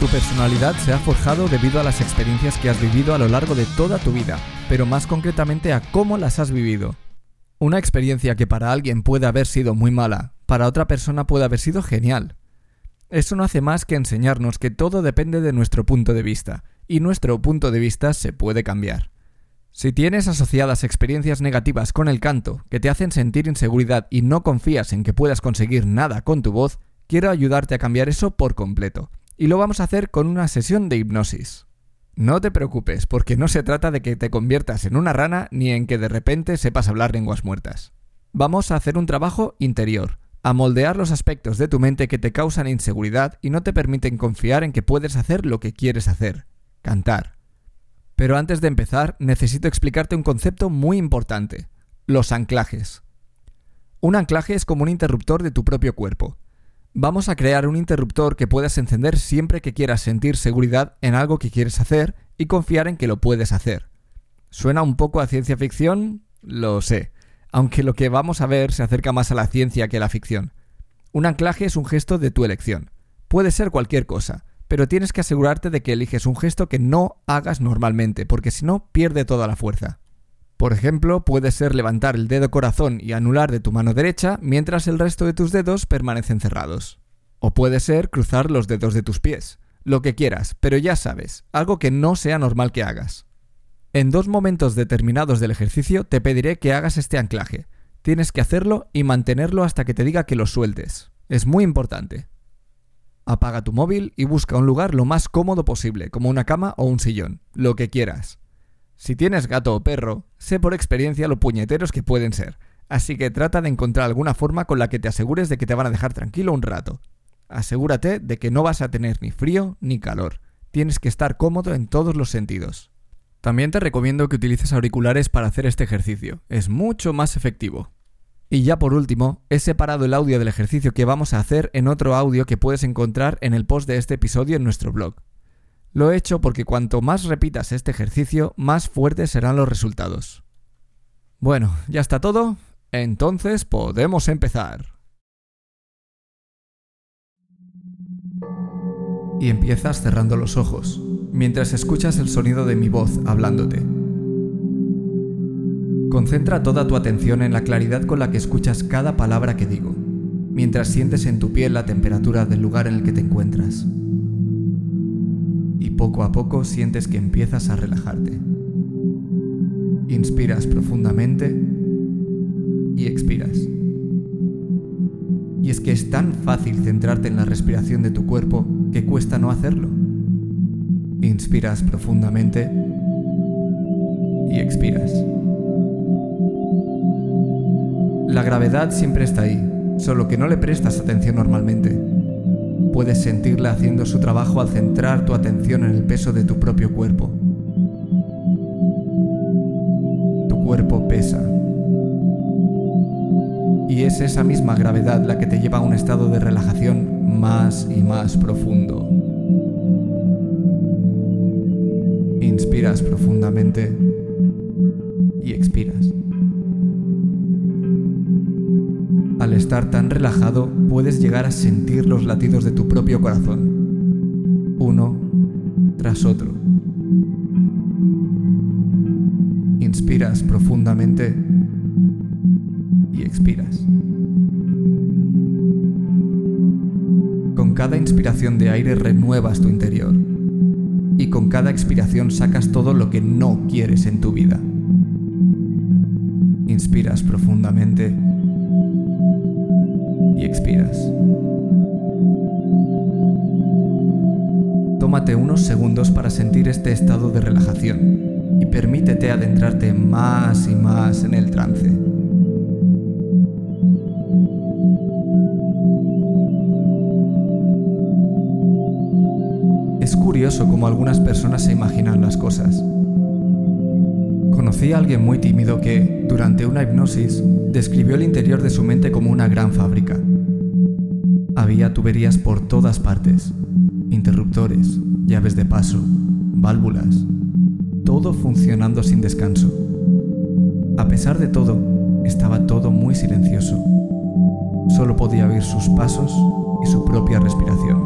Tu personalidad se ha forjado debido a las experiencias que has vivido a lo largo de toda tu vida, pero más concretamente a cómo las has vivido. Una experiencia que para alguien puede haber sido muy mala, para otra persona puede haber sido genial. Eso no hace más que enseñarnos que todo depende de nuestro punto de vista, y nuestro punto de vista se puede cambiar. Si tienes asociadas experiencias negativas con el canto que te hacen sentir inseguridad y no confías en que puedas conseguir nada con tu voz, quiero ayudarte a cambiar eso por completo y lo vamos a hacer con una sesión de hipnosis. No te preocupes, porque no se trata de que te conviertas en una rana ni en que de repente sepas hablar lenguas muertas. Vamos a hacer un trabajo interior, a moldear los aspectos de tu mente que te causan inseguridad y no te permiten confiar en que puedes hacer lo que quieres hacer, cantar. Pero antes de empezar, necesito explicarte un concepto muy importante, los anclajes. Un anclaje es como un interruptor de tu propio cuerpo. Vamos a crear un interruptor que puedas encender siempre que quieras sentir seguridad en algo que quieres hacer y confiar en que lo puedes hacer. ¿Suena un poco a ciencia ficción? Lo sé, aunque lo que vamos a ver se acerca más a la ciencia que a la ficción. Un anclaje es un gesto de tu elección. Puede ser cualquier cosa, pero tienes que asegurarte de que eliges un gesto que no hagas normalmente, porque si no, pierde toda la fuerza. Por ejemplo, puede ser levantar el dedo corazón y anular de tu mano derecha mientras el resto de tus dedos permanecen cerrados. O puede ser cruzar los dedos de tus pies. Lo que quieras, pero ya sabes, algo que no sea normal que hagas. En dos momentos determinados del ejercicio te pediré que hagas este anclaje. Tienes que hacerlo y mantenerlo hasta que te diga que lo sueltes. Es muy importante. Apaga tu móvil y busca un lugar lo más cómodo posible, como una cama o un sillón, lo que quieras. Si tienes gato o perro, sé por experiencia lo puñeteros que pueden ser, así que trata de encontrar alguna forma con la que te asegures de que te van a dejar tranquilo un rato. Asegúrate de que no vas a tener ni frío ni calor. Tienes que estar cómodo en todos los sentidos. También te recomiendo que utilices auriculares para hacer este ejercicio. Es mucho más efectivo. Y ya por último, he separado el audio del ejercicio que vamos a hacer en otro audio que puedes encontrar en el post de este episodio en nuestro blog. Lo he hecho porque cuanto más repitas este ejercicio, más fuertes serán los resultados. Bueno, ya está todo. Entonces podemos empezar. Y empiezas cerrando los ojos, mientras escuchas el sonido de mi voz hablándote. Concentra toda tu atención en la claridad con la que escuchas cada palabra que digo, mientras sientes en tu piel la temperatura del lugar en el que te encuentras y poco a poco sientes que empiezas a relajarte. Inspiras profundamente y expiras. Y es que es tan fácil centrarte en la respiración de tu cuerpo que cuesta no hacerlo. Inspiras profundamente y expiras. La gravedad siempre está ahí, solo que no le prestas atención normalmente. Puedes sentirla haciendo su trabajo al centrar tu atención en el peso de tu propio cuerpo. Tu cuerpo pesa. Y es esa misma gravedad la que te lleva a un estado de relajación más y más profundo. Inspiras profundamente y expiras. Estar tan relajado, puedes llegar a sentir los latidos de tu propio corazón, uno tras otro. Inspiras profundamente y expiras. Con cada inspiración de aire renuevas tu interior y con cada expiración sacas todo lo que no quieres en tu vida. Inspiras profundamente expiras. Tómate unos segundos para sentir este estado de relajación y permítete adentrarte más y más en el trance. Es curioso cómo algunas personas se imaginan las cosas. Conocí a alguien muy tímido que, durante una hipnosis, describió el interior de su mente como una gran fábrica. Había tuberías por todas partes, interruptores, llaves de paso, válvulas, todo funcionando sin descanso. A pesar de todo, estaba todo muy silencioso. Solo podía oír sus pasos y su propia respiración.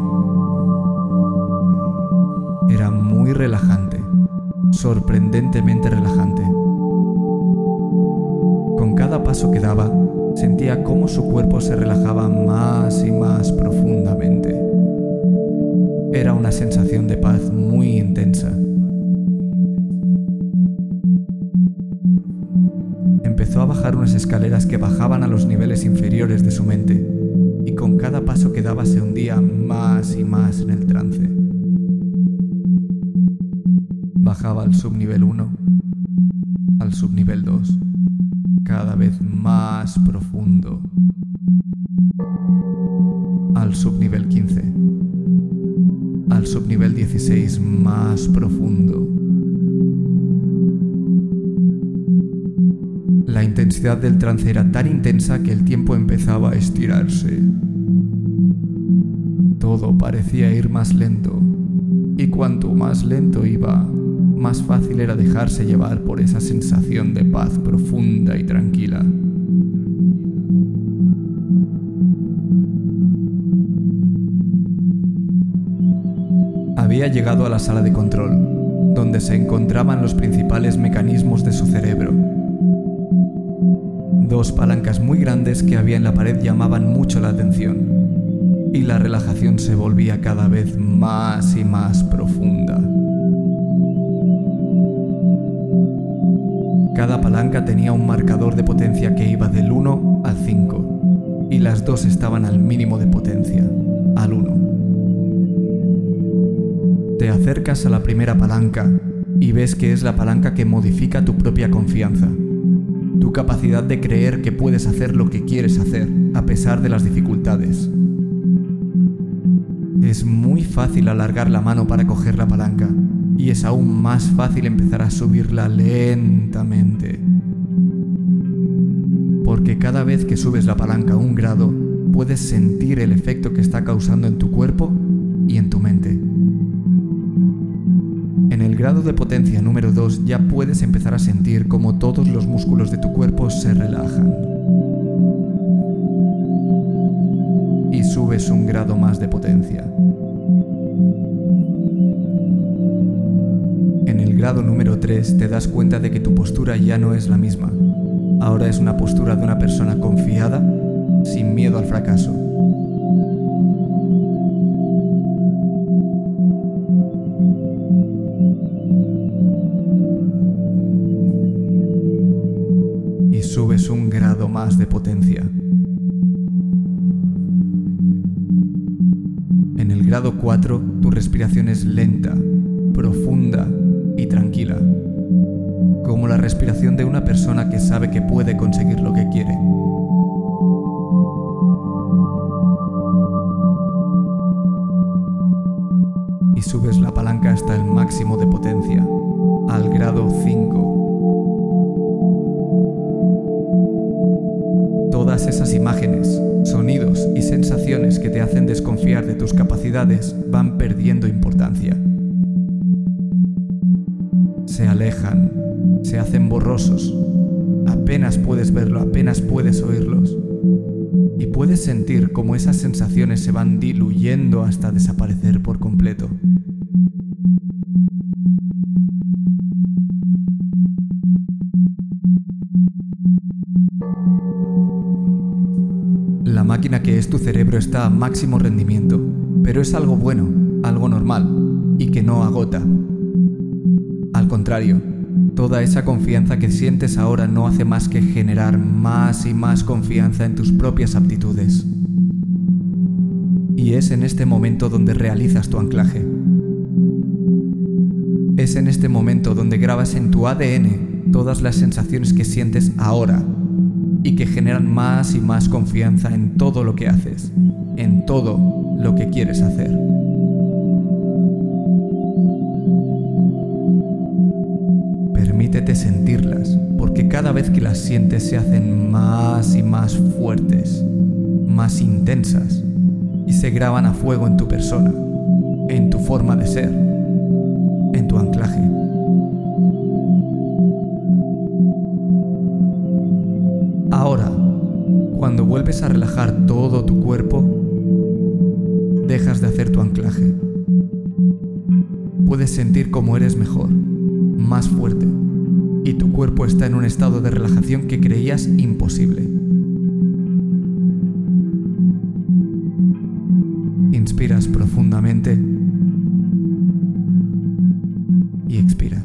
Era muy relajante, sorprendentemente relajante. Con cada paso que daba, sentía cómo su cuerpo se relajaba más y más profundamente. Era una sensación de paz muy intensa. Empezó a bajar unas escaleras que bajaban a los niveles inferiores de su mente, y con cada paso que daba se hundía más y más en el trance. Bajaba al subnivel 1, al subnivel 2, cada vez más profundo, al subnivel 15, al subnivel 16 más profundo. La intensidad del trance era tan intensa que el tiempo empezaba a estirarse. Todo parecía ir más lento, y cuanto más lento iba, más fácil era dejarse llevar por esa sensación de paz profunda y tranquila. Había llegado a la sala de control, donde se encontraban los principales mecanismos de su cerebro. Dos palancas muy grandes que había en la pared llamaban mucho la atención, y la relajación se volvía cada vez más y más profunda. Cada palanca tenía un marcador de potencia que iba del 1 al 5 y las dos estaban al mínimo de potencia, al 1. Te acercas a la primera palanca y ves que es la palanca que modifica tu propia confianza, tu capacidad de creer que puedes hacer lo que quieres hacer a pesar de las dificultades. Es muy fácil alargar la mano para coger la palanca, y es aún más fácil empezar a subirla lentamente. Porque cada vez que subes la palanca un grado, puedes sentir el efecto que está causando en tu cuerpo y en tu mente. En el grado de potencia número 2 ya puedes empezar a sentir cómo todos los músculos de tu cuerpo se relajan. Y subes un grado más de potencia. Grado número 3 te das cuenta de que tu postura ya no es la misma. Ahora es una postura de una persona confiada, sin miedo al fracaso. Y subes un grado más de potencia. En el grado 4 tu respiración es lenta, profunda tranquila, como la respiración de una persona que sabe que puede conseguir lo que quiere. Y subes la palanca hasta el máximo de potencia, al grado 5. Todas esas imágenes, sonidos y sensaciones que te hacen desconfiar de tus capacidades van perdiendo importancia se alejan, se hacen borrosos. Apenas puedes verlo, apenas puedes oírlos. Y puedes sentir cómo esas sensaciones se van diluyendo hasta desaparecer por completo. La máquina que es tu cerebro está a máximo rendimiento, pero es algo bueno, algo normal, y que no agota, contrario, toda esa confianza que sientes ahora no hace más que generar más y más confianza en tus propias aptitudes. Y es en este momento donde realizas tu anclaje. Es en este momento donde grabas en tu ADN todas las sensaciones que sientes ahora y que generan más y más confianza en todo lo que haces, en todo lo que quieres hacer. Sentirlas, porque cada vez que las sientes se hacen más y más fuertes, más intensas, y se graban a fuego en tu persona, en tu forma de ser, en tu anclaje. Ahora, cuando vuelves a relajar todo tu cuerpo, dejas de hacer tu anclaje. Puedes sentir cómo eres mejor, más fuerte, y tu cuerpo está en un estado de relajación que creías imposible. Inspiras profundamente y expiras.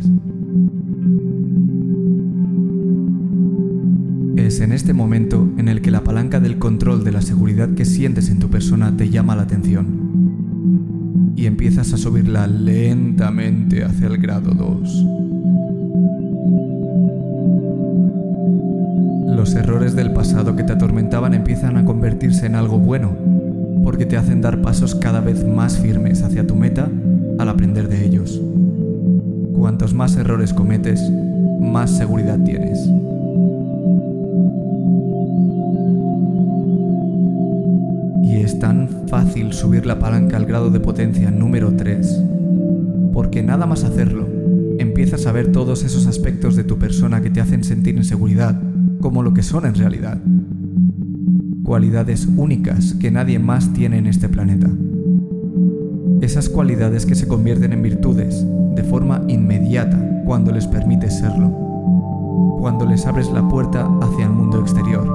Es en este momento en el que la palanca del control de la seguridad que sientes en tu persona te llama la atención y empiezas a subirla lentamente hacia el grado 2. Empiezan a convertirse en algo bueno, porque te hacen dar pasos cada vez más firmes hacia tu meta al aprender de ellos. Cuantos más errores cometes, más seguridad tienes. Y es tan fácil subir la palanca al grado de potencia número 3, porque nada más hacerlo, empiezas a ver todos esos aspectos de tu persona que te hacen sentir inseguridad como lo que son en realidad. Cualidades únicas que nadie más tiene en este planeta. Esas cualidades que se convierten en virtudes de forma inmediata cuando les permites serlo, cuando les abres la puerta hacia el mundo exterior.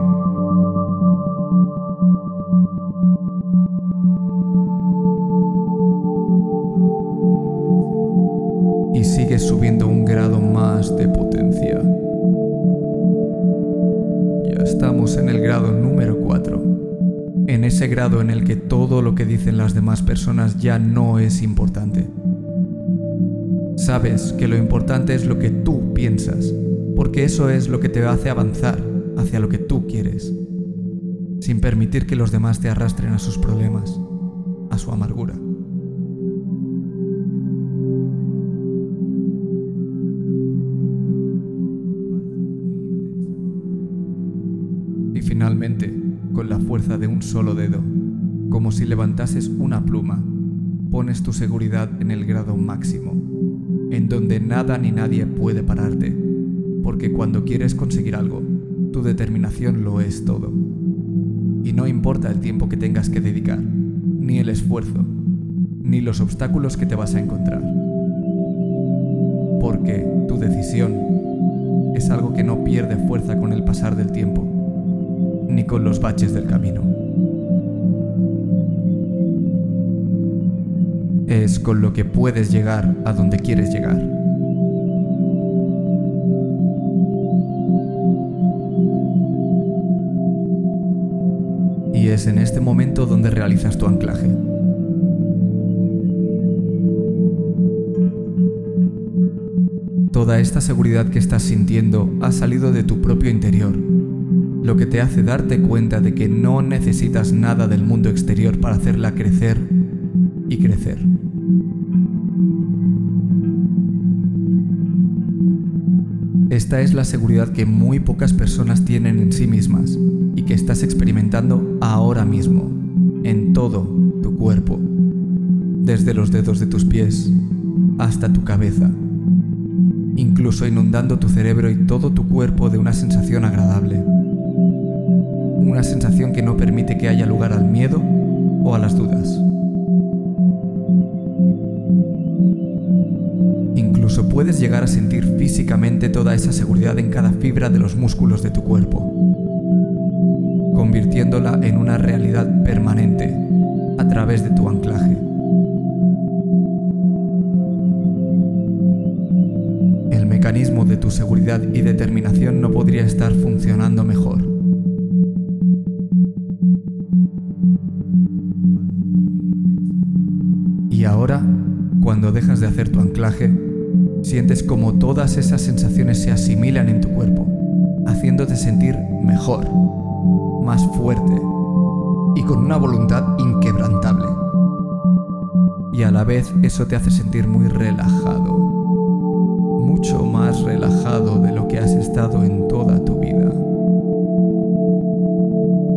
Y sigues subiendo un grado más de potencia. Ese grado en el que todo lo que dicen las demás personas ya no es importante. Sabes que lo importante es lo que tú piensas, porque eso es lo que te hace avanzar hacia lo que tú quieres, sin permitir que los demás te arrastren a sus problemas, a su amargura. Fuerza de un solo dedo, como si levantases una pluma, pones tu seguridad en el grado máximo, en donde nada ni nadie puede pararte, porque cuando quieres conseguir algo, tu determinación lo es todo. Y no importa el tiempo que tengas que dedicar, ni el esfuerzo, ni los obstáculos que te vas a encontrar. Porque tu decisión es algo que no pierde fuerza con el pasar del tiempo, ni con los baches del camino. Es con lo que puedes llegar a donde quieres llegar. Y es en este momento donde realizas tu anclaje. Toda esta seguridad que estás sintiendo ha salido de tu propio interior, lo que te hace darte cuenta de que no necesitas nada del mundo exterior para hacerla crecer y crecer. Esta es la seguridad que muy pocas personas tienen en sí mismas y que estás experimentando ahora mismo, en todo tu cuerpo, desde los dedos de tus pies hasta tu cabeza, incluso inundando tu cerebro y todo tu cuerpo de una sensación agradable. Una sensación que no permite que haya lugar al miedo o a las dudas. Incluso puedes llegar a sentir físicamente toda esa seguridad en cada fibra de los músculos de tu cuerpo, convirtiéndola en una realidad permanente a través de tu anclaje. El mecanismo de tu seguridad y determinación no podría estar funcionando mejor. Dejas de hacer tu anclaje, sientes como todas esas sensaciones se asimilan en tu cuerpo, haciéndote sentir mejor, más fuerte y con una voluntad inquebrantable. Y a la vez eso te hace sentir muy relajado, mucho más relajado de lo que has estado en toda tu vida.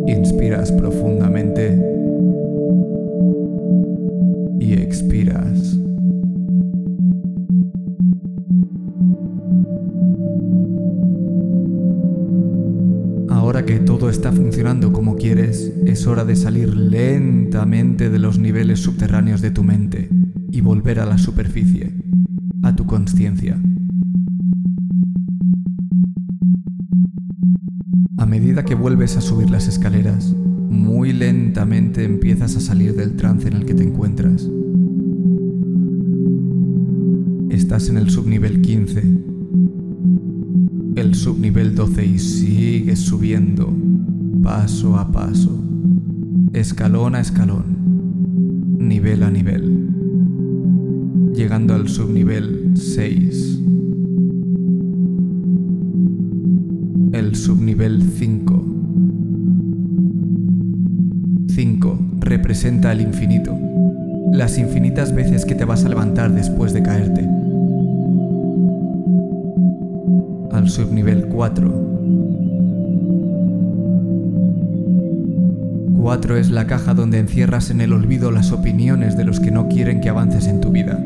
Inspiras profundamente está funcionando como quieres, es hora de salir lentamente de los niveles subterráneos de tu mente y volver a la superficie, a tu conciencia. A medida que vuelves a subir las escaleras, muy lentamente empiezas a salir del trance en el que te encuentras. Estás en el subnivel 15 el subnivel 12 y sigues subiendo paso a paso, escalón a escalón, nivel a nivel, llegando al subnivel 6. El subnivel 5. 5 representa el infinito, las infinitas veces que te vas a levantar después de caerte al subnivel 4. 4 es la caja donde encierras en el olvido las opiniones de los que no quieren que avances en tu vida.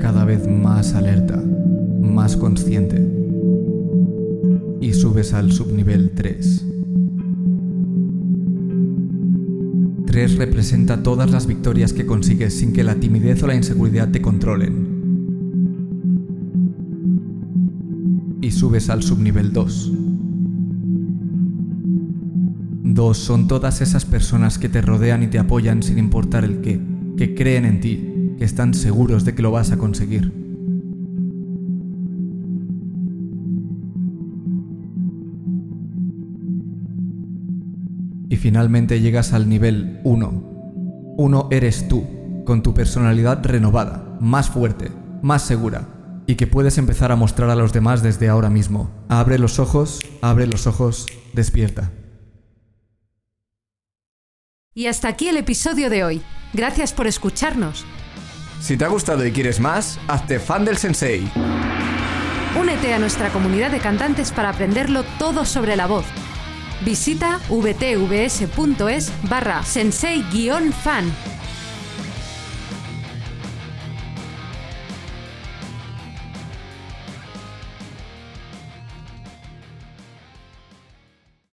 Cada vez más alerta, más consciente. Y subes al subnivel 3. 3 representa todas las victorias que consigues sin que la timidez o la inseguridad te controlen. Subes al subnivel 2. 2 son todas esas personas que te rodean y te apoyan sin importar el qué, que creen en ti, que están seguros de que lo vas a conseguir. y finalmente llegas al nivel 1. Uno eres tú, con tu personalidad renovada, más fuerte, más segura, y que puedes empezar a mostrar a los demás desde ahora mismo. Abre los ojos, abre los ojos, despierta. Y hasta aquí el episodio de hoy. Gracias por escucharnos. Si te ha gustado y quieres más, hazte fan del sensei. Únete a nuestra comunidad de cantantes para aprenderlo todo sobre la voz Visita vtvs.es barra sensei-fan